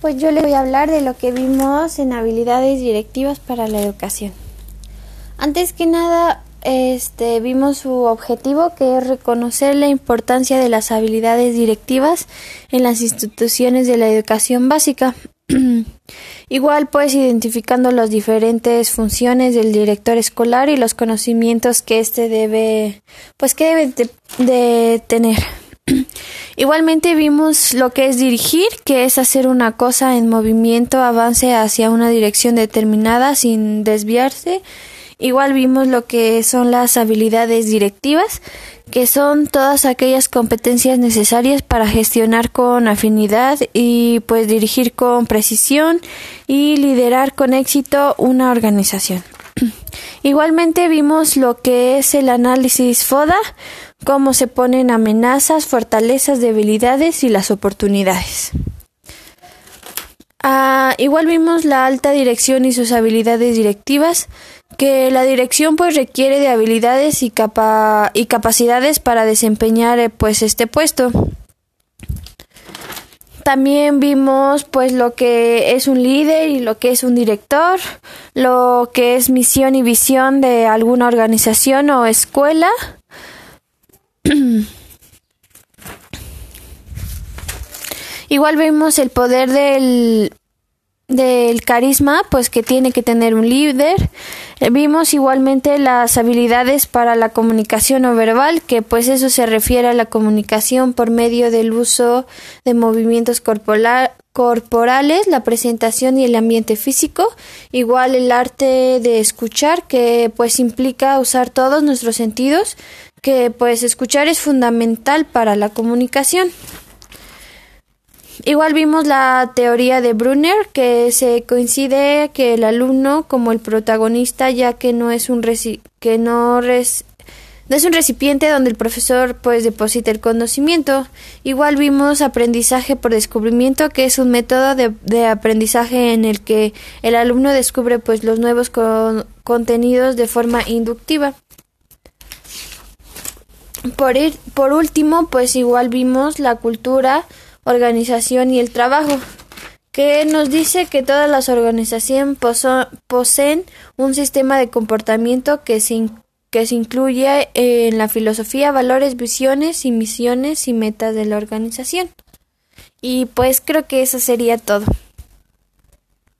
Pues yo le voy a hablar de lo que vimos en habilidades directivas para la educación. Antes que nada, este, vimos su objetivo que es reconocer la importancia de las habilidades directivas en las instituciones de la educación básica. Igual pues identificando las diferentes funciones del director escolar y los conocimientos que éste debe pues que debe de tener. Igualmente vimos lo que es dirigir, que es hacer una cosa en movimiento, avance hacia una dirección determinada sin desviarse. Igual vimos lo que son las habilidades directivas, que son todas aquellas competencias necesarias para gestionar con afinidad y pues dirigir con precisión y liderar con éxito una organización. Igualmente vimos lo que es el análisis FODA, cómo se ponen amenazas, fortalezas, debilidades y las oportunidades. Ah, igual vimos la alta dirección y sus habilidades directivas, que la dirección pues requiere de habilidades y, y capacidades para desempeñar eh, pues este puesto. También vimos pues lo que es un líder y lo que es un director, lo que es misión y visión de alguna organización o escuela, Igual vemos el poder del, del carisma, pues que tiene que tener un líder. Eh, vimos igualmente las habilidades para la comunicación no verbal, que pues eso se refiere a la comunicación por medio del uso de movimientos corporales, la presentación y el ambiente físico. Igual el arte de escuchar, que pues implica usar todos nuestros sentidos, que pues escuchar es fundamental para la comunicación. Igual vimos la teoría de Brunner, que se coincide que el alumno como el protagonista, ya que no es un que no, no es un recipiente donde el profesor pues deposita el conocimiento. Igual vimos aprendizaje por descubrimiento, que es un método de, aprendizaje en el que el alumno descubre pues los nuevos contenidos de forma inductiva. Por, ir, por último, pues igual vimos la cultura, organización y el trabajo, que nos dice que todas las organizaciones poseen un sistema de comportamiento que se, que se incluye en la filosofía, valores, visiones y misiones y metas de la organización. Y pues creo que eso sería todo.